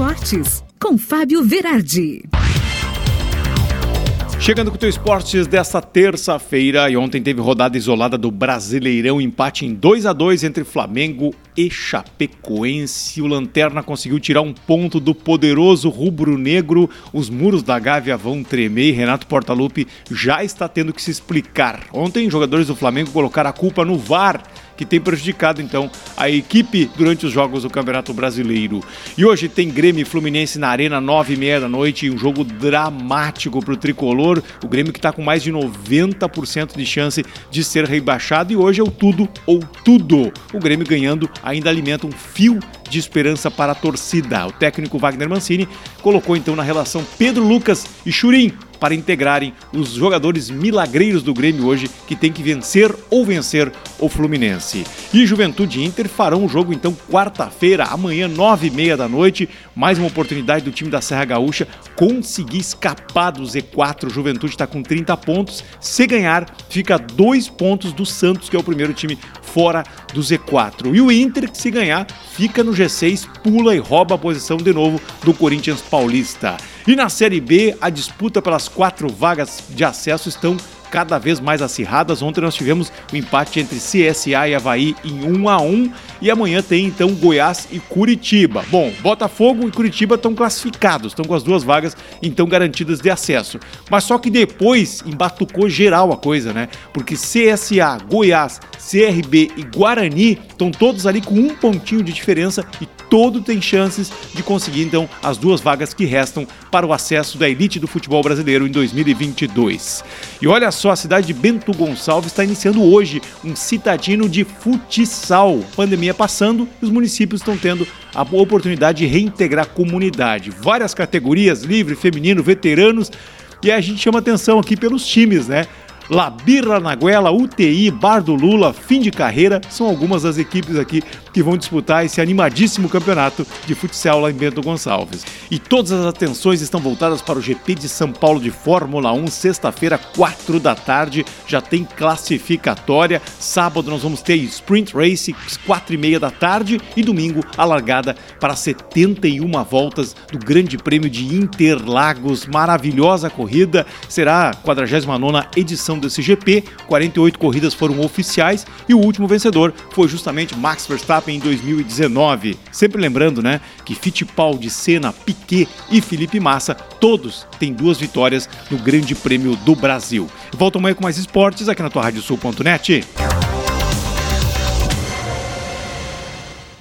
Esportes, com Fábio Verardi. Chegando com o teu esportes desta terça-feira e ontem teve rodada isolada do Brasileirão, empate em 2 a 2 entre Flamengo e Chapecoense. O Lanterna conseguiu tirar um ponto do poderoso rubro-negro. Os muros da Gávea vão tremer e Renato Portaluppi já está tendo que se explicar. Ontem, jogadores do Flamengo colocaram a culpa no VAR que tem prejudicado então a equipe durante os jogos do Campeonato Brasileiro. E hoje tem Grêmio e Fluminense na Arena, nove e meia da noite, um jogo dramático para o tricolor. O Grêmio que está com mais de 90% de chance de ser rebaixado e hoje é o tudo ou tudo. O Grêmio ganhando ainda alimenta um fio de esperança para a torcida. O técnico Wagner Mancini colocou então na relação Pedro Lucas e Churim para integrarem os jogadores milagreiros do Grêmio hoje que tem que vencer ou vencer o Fluminense. E Juventude e Inter farão o jogo então quarta-feira, amanhã, nove e meia da noite. Mais uma oportunidade do time da Serra Gaúcha conseguir escapar do Z4. Juventude está com 30 pontos. Se ganhar, fica dois pontos do Santos, que é o primeiro time fora do Z4. E o Inter, se ganhar, fica no G6, pula e rouba a posição de novo do Corinthians Paulista. E na Série B, a disputa pelas quatro vagas de acesso estão cada vez mais acirradas. Ontem nós tivemos o um empate entre CSA e Havaí em 1 a 1 e amanhã tem então Goiás e Curitiba. Bom, Botafogo e Curitiba estão classificados, estão com as duas vagas então garantidas de acesso. Mas só que depois embatucou geral a coisa, né? Porque CSA, Goiás, CRB e Guarani estão todos ali com um pontinho de diferença e todo tem chances de conseguir então as duas vagas que restam para o acesso da elite do futebol brasileiro em 2022. E olha só, a cidade de Bento Gonçalves está iniciando hoje um citadino de futsal. Pandemia passando, os municípios estão tendo a oportunidade de reintegrar a comunidade. Várias categorias, livre, feminino, veteranos. E a gente chama atenção aqui pelos times, né? Labirra na Guela, UTI, Bar do Lula, Fim de Carreira, são algumas das equipes aqui que vão disputar esse animadíssimo campeonato de futsal lá em Bento Gonçalves. E todas as atenções estão voltadas para o GP de São Paulo de Fórmula 1, sexta-feira, 4 da tarde, já tem classificatória. Sábado nós vamos ter Sprint Race, 4 e meia da tarde, e domingo a largada para 71 voltas do Grande Prêmio de Interlagos. Maravilhosa corrida, será a 49 edição desse GP. 48 corridas foram oficiais e o último vencedor foi justamente Max Verstappen em 2019. Sempre lembrando, né, que Fittipaldi, Senna, Piquet e Felipe Massa, todos têm duas vitórias no Grande Prêmio do Brasil. Volto amanhã com mais esportes aqui na tua radiosul.net.